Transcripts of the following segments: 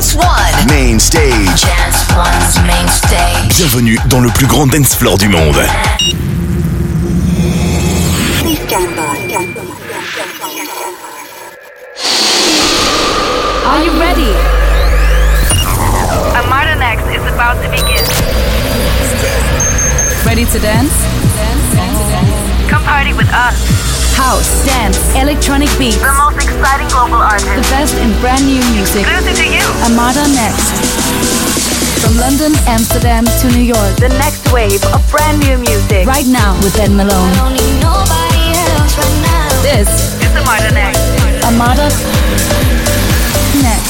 Dance One. Main stage. Dance One's main stage. Bienvenue dans le plus grand dance floor du monde. Please. Are you ready? Armada Next is about to begin. Ready to dance dance dance? Come party with us. House, dance, electronic beats. The most exciting global artists. The best in brand new music. Exclusive to you. Armada Next. From London, Amsterdam to New York. The next wave of brand new music. Right now with Ben Malone. This It's Armada modern act. Armada Next.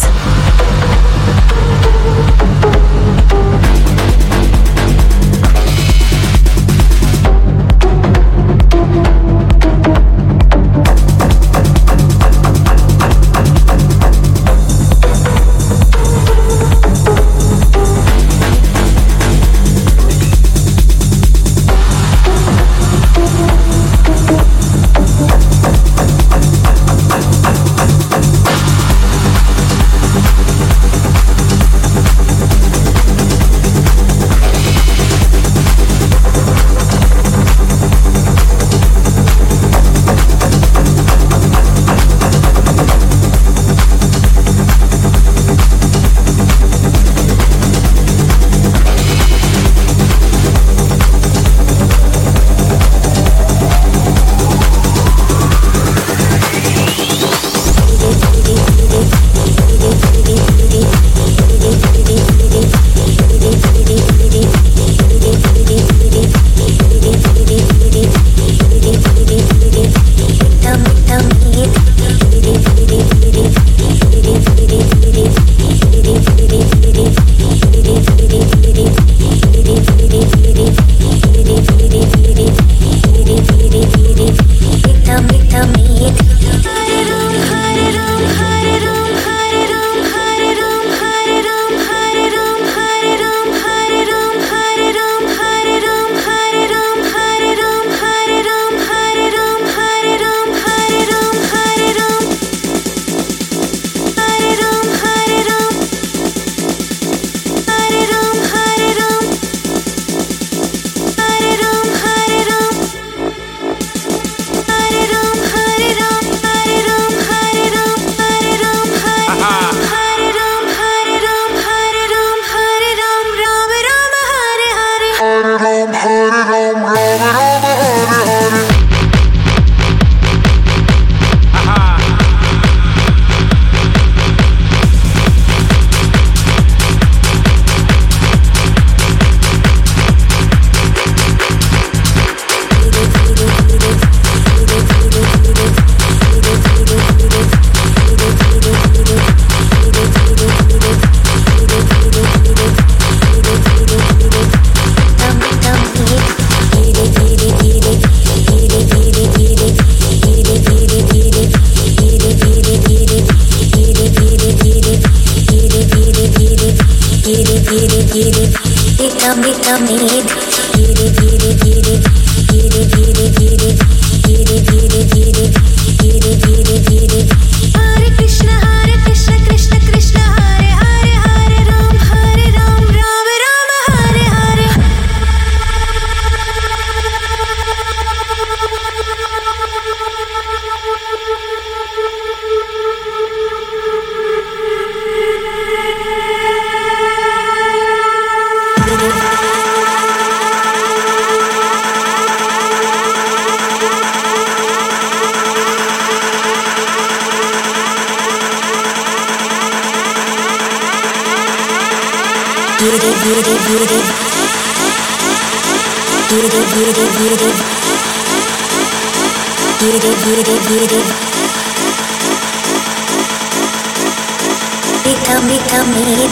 Thank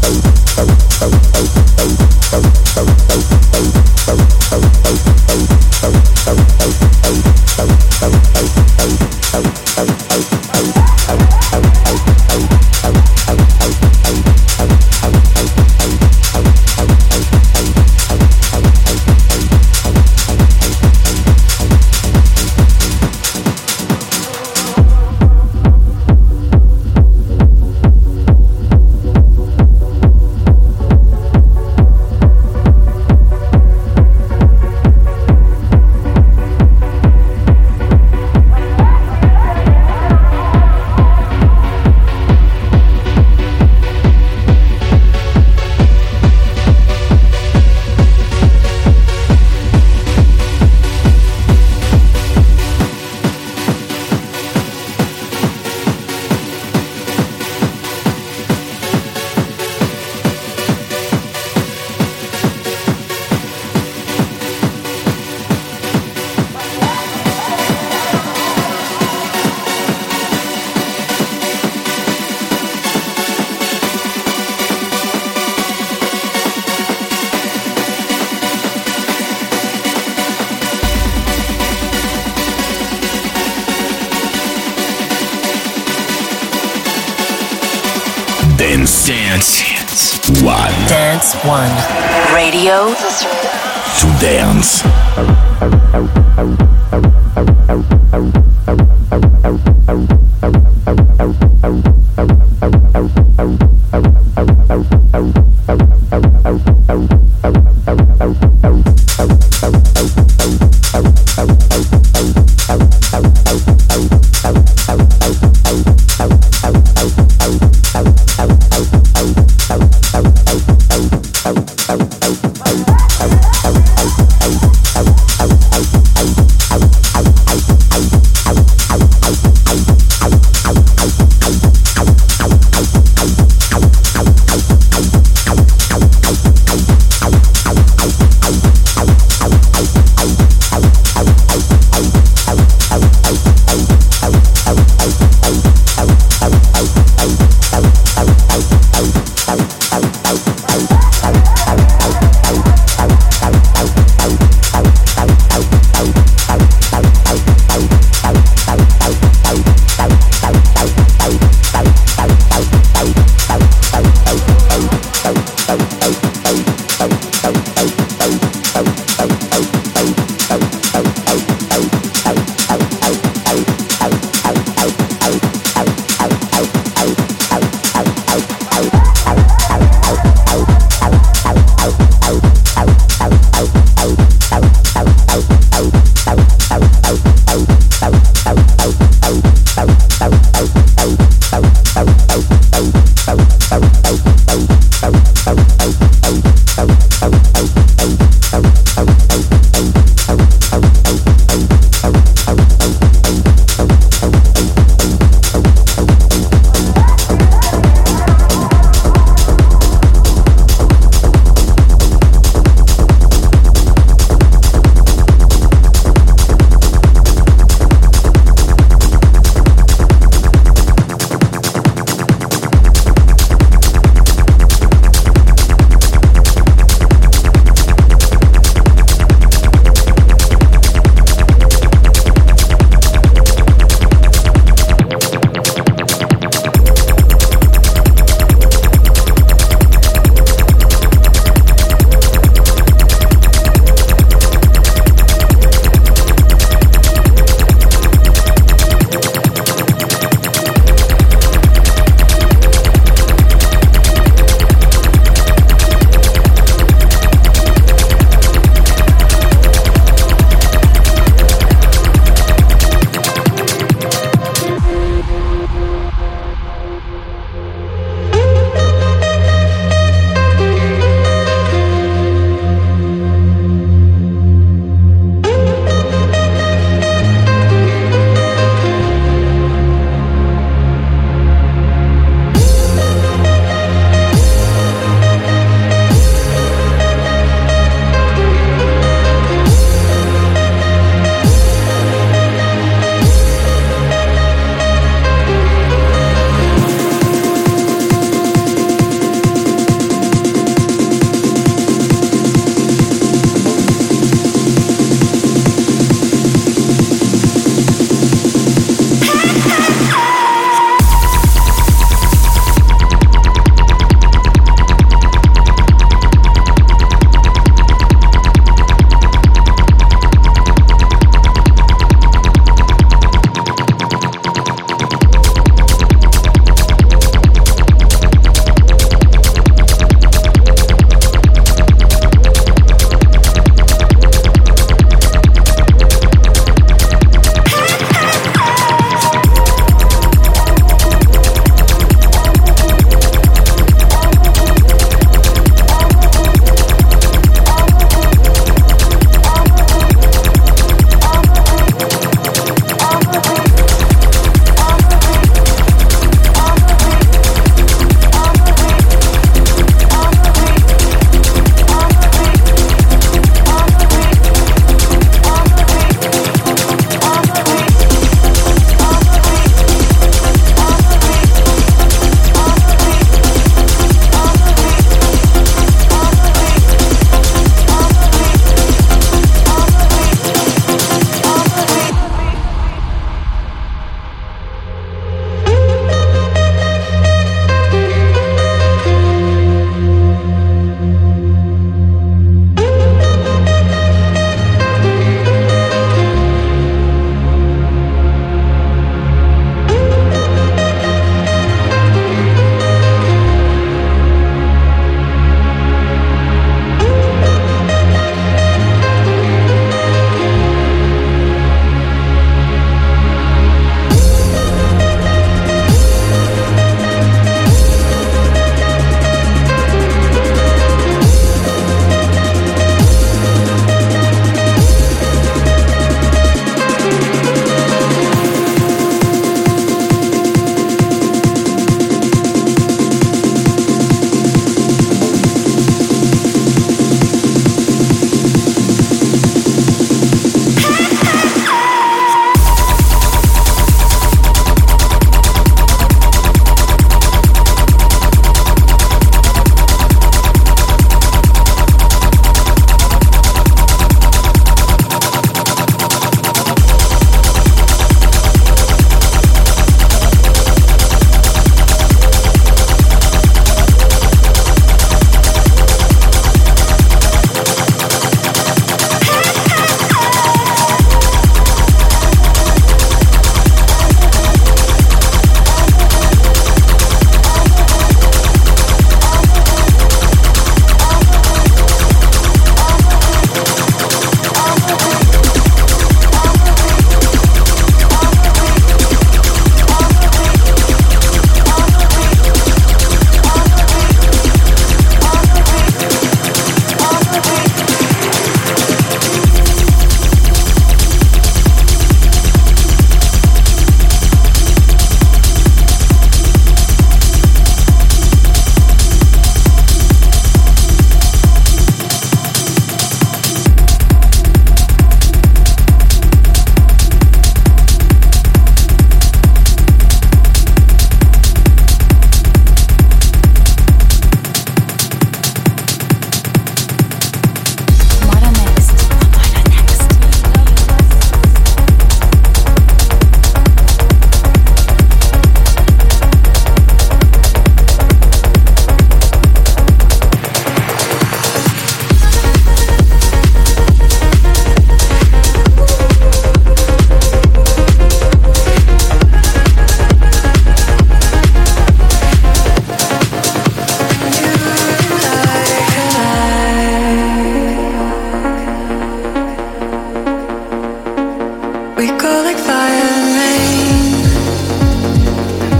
We go like fire and rain,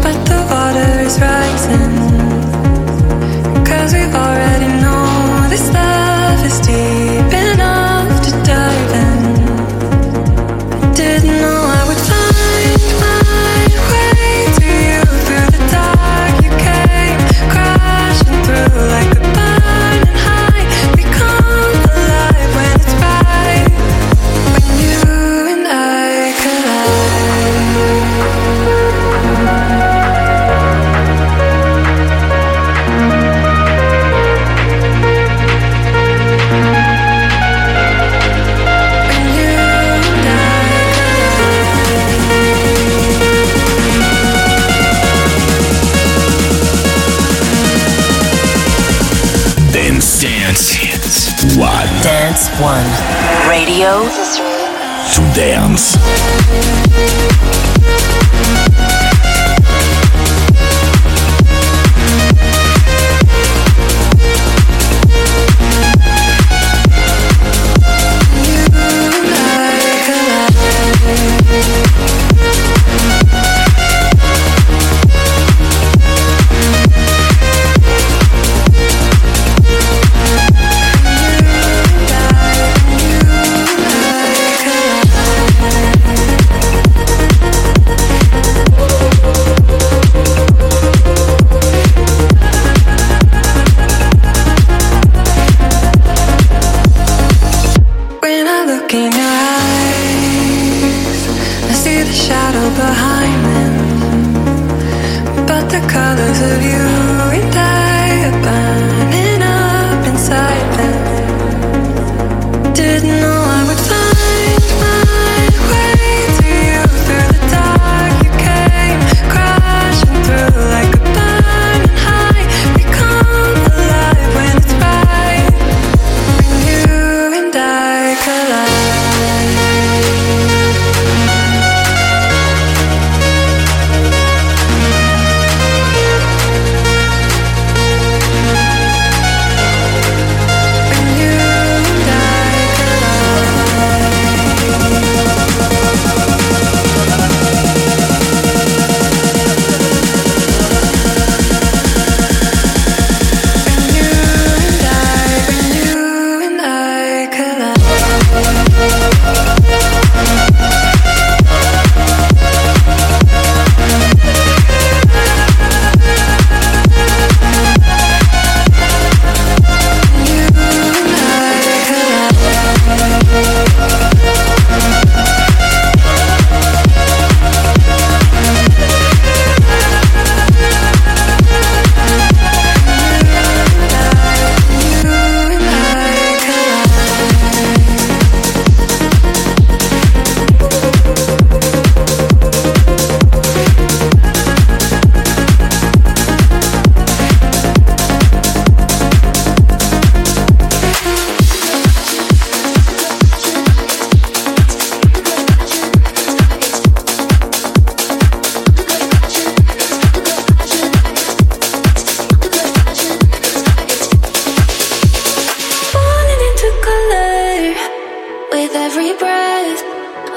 but the water is rising. Cause we already know this love is deep.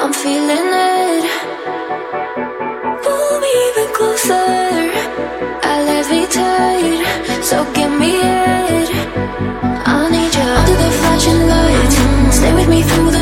I'm feeling it. Pull me even closer, I levitate. So give me it, I need you under the flashing lights. Stay with me through.